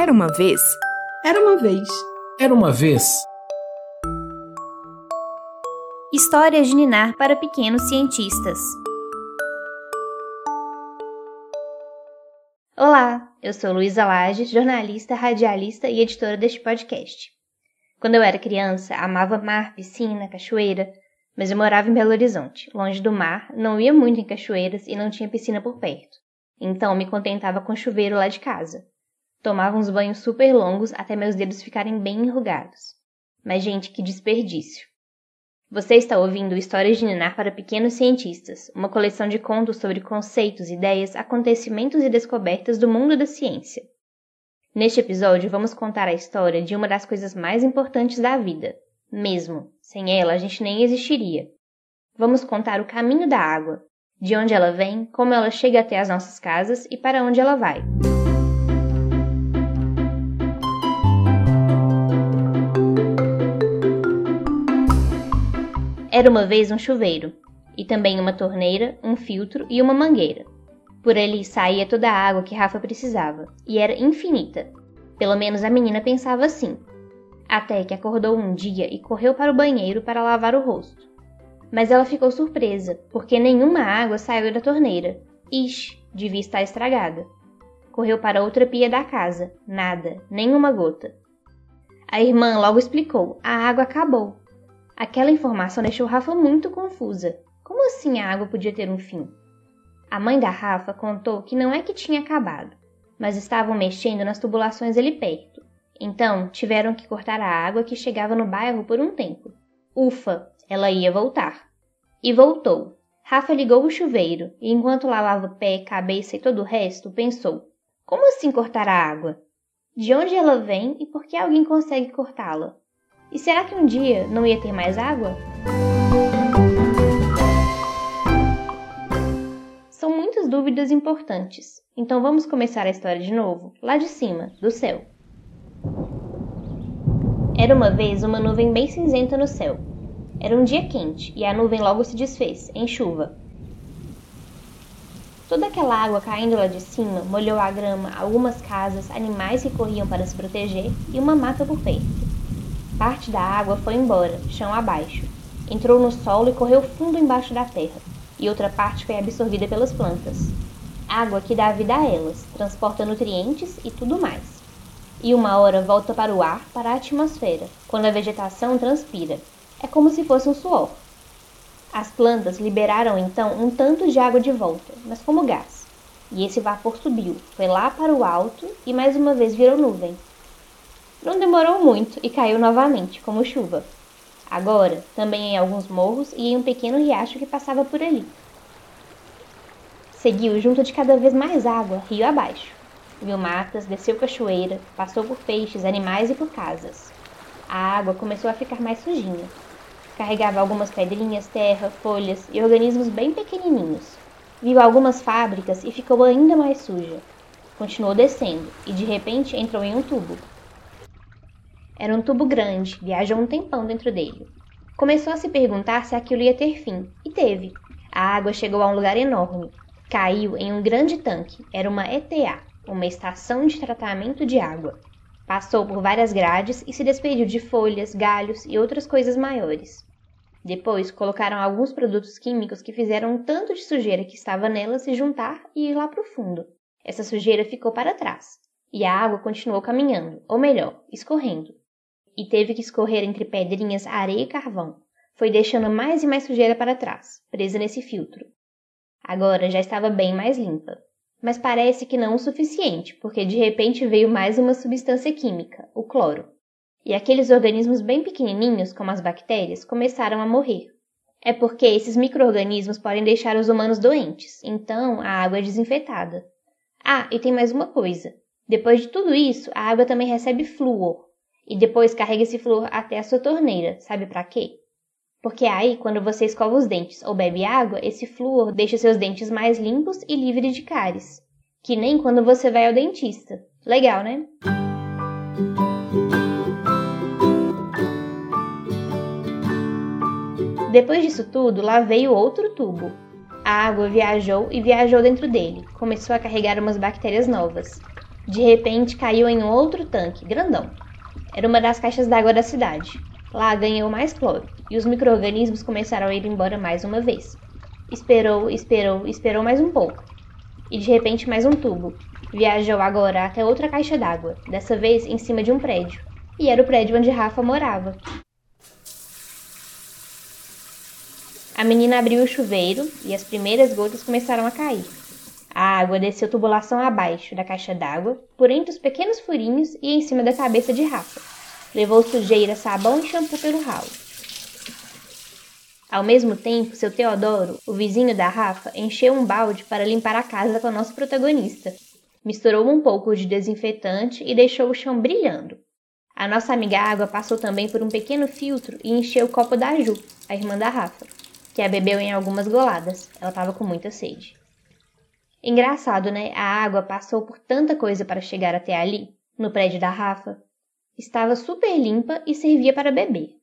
Era uma vez. Era uma vez. Era uma vez. Histórias de Ninar para pequenos cientistas. Olá, eu sou Luísa Lages, jornalista, radialista e editora deste podcast. Quando eu era criança, amava mar, piscina, cachoeira, mas eu morava em Belo Horizonte, longe do mar, não ia muito em cachoeiras e não tinha piscina por perto. Então me contentava com chuveiro lá de casa. Tomava uns banhos super longos até meus dedos ficarem bem enrugados. Mas, gente, que desperdício. Você está ouvindo Histórias de Ninar para Pequenos Cientistas, uma coleção de contos sobre conceitos, ideias, acontecimentos e descobertas do mundo da ciência. Neste episódio, vamos contar a história de uma das coisas mais importantes da vida. Mesmo, sem ela a gente nem existiria. Vamos contar o caminho da água, de onde ela vem, como ela chega até as nossas casas e para onde ela vai. Era uma vez um chuveiro, e também uma torneira, um filtro e uma mangueira. Por ali saía toda a água que Rafa precisava, e era infinita. Pelo menos a menina pensava assim. Até que acordou um dia e correu para o banheiro para lavar o rosto. Mas ela ficou surpresa, porque nenhuma água saiu da torneira. Ixi, devia estar estragada. Correu para outra pia da casa. Nada, nenhuma gota. A irmã logo explicou: a água acabou. Aquela informação deixou Rafa muito confusa. Como assim a água podia ter um fim? A mãe da Rafa contou que não é que tinha acabado, mas estavam mexendo nas tubulações ali perto. Então tiveram que cortar a água que chegava no bairro por um tempo. Ufa, ela ia voltar. E voltou. Rafa ligou o chuveiro e, enquanto lavava pé, cabeça e todo o resto, pensou: Como assim cortar a água? De onde ela vem e por que alguém consegue cortá-la? E será que um dia não ia ter mais água? São muitas dúvidas importantes, então vamos começar a história de novo, lá de cima, do céu. Era uma vez uma nuvem bem cinzenta no céu. Era um dia quente e a nuvem logo se desfez, em chuva. Toda aquela água caindo lá de cima molhou a grama, algumas casas, animais que corriam para se proteger e uma mata por perto. Parte da água foi embora, chão abaixo. Entrou no solo e correu fundo embaixo da terra, e outra parte foi absorvida pelas plantas. Água que dá vida a elas, transporta nutrientes e tudo mais. E uma hora volta para o ar, para a atmosfera, quando a vegetação transpira. É como se fosse um suor. As plantas liberaram então um tanto de água de volta, mas como gás. E esse vapor subiu, foi lá para o alto e mais uma vez virou nuvem, não demorou muito e caiu novamente, como chuva. Agora, também em alguns morros e em um pequeno riacho que passava por ali. Seguiu junto de cada vez mais água, rio abaixo. Viu matas, desceu cachoeira, passou por peixes, animais e por casas. A água começou a ficar mais sujinha. Carregava algumas pedrinhas, terra, folhas e organismos bem pequenininhos. Viu algumas fábricas e ficou ainda mais suja. Continuou descendo e de repente entrou em um tubo, era um tubo grande, viajou um tempão dentro dele. Começou a se perguntar se aquilo ia ter fim, e teve. A água chegou a um lugar enorme. Caiu em um grande tanque. Era uma ETA, uma estação de tratamento de água. Passou por várias grades e se despediu de folhas, galhos e outras coisas maiores. Depois colocaram alguns produtos químicos que fizeram um tanto de sujeira que estava nela se juntar e ir lá para o fundo. Essa sujeira ficou para trás e a água continuou caminhando, ou melhor, escorrendo e teve que escorrer entre pedrinhas, areia e carvão. Foi deixando mais e mais sujeira para trás, presa nesse filtro. Agora já estava bem mais limpa. Mas parece que não o suficiente, porque de repente veio mais uma substância química, o cloro. E aqueles organismos bem pequenininhos, como as bactérias, começaram a morrer. É porque esses micro-organismos podem deixar os humanos doentes, então a água é desinfetada. Ah, e tem mais uma coisa. Depois de tudo isso, a água também recebe flúor, e depois carrega esse flúor até a sua torneira. Sabe para quê? Porque aí, quando você escova os dentes ou bebe água, esse flúor deixa seus dentes mais limpos e livres de cáries. Que nem quando você vai ao dentista. Legal, né? Depois disso tudo, lá veio outro tubo. A água viajou e viajou dentro dele. Começou a carregar umas bactérias novas. De repente caiu em um outro tanque, grandão. Era uma das caixas d'água da cidade. Lá ganhou mais cloro e os micro-organismos começaram a ir embora mais uma vez. Esperou, esperou, esperou mais um pouco. E de repente mais um tubo. Viajou agora até outra caixa d'água, dessa vez em cima de um prédio. E era o prédio onde Rafa morava. A menina abriu o chuveiro e as primeiras gotas começaram a cair. A água desceu tubulação abaixo da caixa d'água, por entre os pequenos furinhos e em cima da cabeça de Rafa. Levou sujeira, sabão e shampoo pelo ralo. Ao mesmo tempo, seu Teodoro, o vizinho da Rafa, encheu um balde para limpar a casa com a nossa protagonista. Misturou um pouco de desinfetante e deixou o chão brilhando. A nossa amiga Água passou também por um pequeno filtro e encheu o copo da Ju, a irmã da Rafa, que a bebeu em algumas goladas. Ela estava com muita sede. Engraçado, né? A água passou por tanta coisa para chegar até ali, no prédio da Rafa. Estava super limpa e servia para beber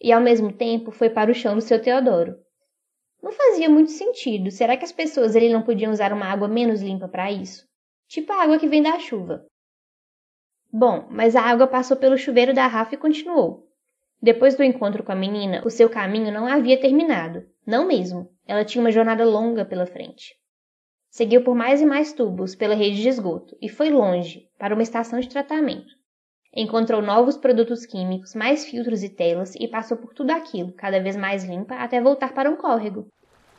e ao mesmo tempo foi para o chão do seu Teodoro. Não fazia muito sentido. Será que as pessoas ali não podiam usar uma água menos limpa para isso? Tipo a água que vem da chuva. Bom, mas a água passou pelo chuveiro da Rafa e continuou. Depois do encontro com a menina, o seu caminho não havia terminado. Não mesmo. Ela tinha uma jornada longa pela frente. Seguiu por mais e mais tubos pela rede de esgoto e foi longe, para uma estação de tratamento. Encontrou novos produtos químicos, mais filtros e telas e passou por tudo aquilo, cada vez mais limpa, até voltar para um córrego.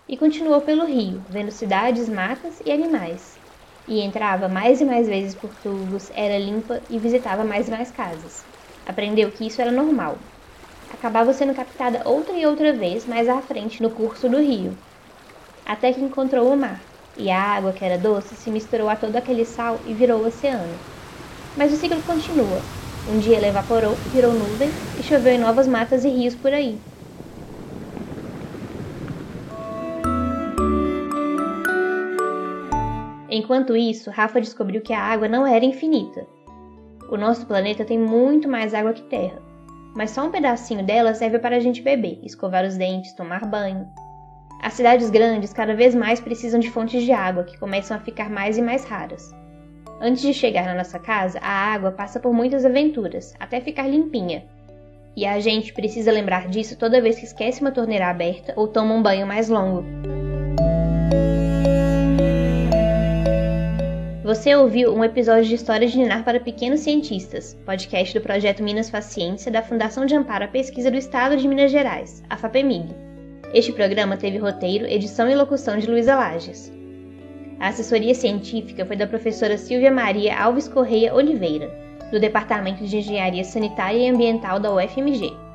E continuou pelo rio, vendo cidades, matas e animais. E entrava mais e mais vezes por tubos, era limpa e visitava mais e mais casas. Aprendeu que isso era normal. Acabava sendo captada outra e outra vez mais à frente no curso do rio. Até que encontrou o mar, e a água, que era doce, se misturou a todo aquele sal e virou o oceano. Mas o ciclo continua, um dia ela evaporou, virou nuvem e choveu em novas matas e rios por aí. Enquanto isso, Rafa descobriu que a água não era infinita. O nosso planeta tem muito mais água que terra, mas só um pedacinho dela serve para a gente beber, escovar os dentes, tomar banho. As cidades grandes cada vez mais precisam de fontes de água que começam a ficar mais e mais raras. Antes de chegar na nossa casa, a água passa por muitas aventuras, até ficar limpinha. E a gente precisa lembrar disso toda vez que esquece uma torneira aberta ou toma um banho mais longo. Você ouviu um episódio de História de Ninar para Pequenos Cientistas, podcast do projeto Minas Faz Ciência da Fundação de Amparo à Pesquisa do Estado de Minas Gerais, a FAPEMIG. Este programa teve roteiro, edição e locução de Luísa Lages. A assessoria científica foi da professora Silvia Maria Alves Correia Oliveira, do Departamento de Engenharia Sanitária e Ambiental da UFMG.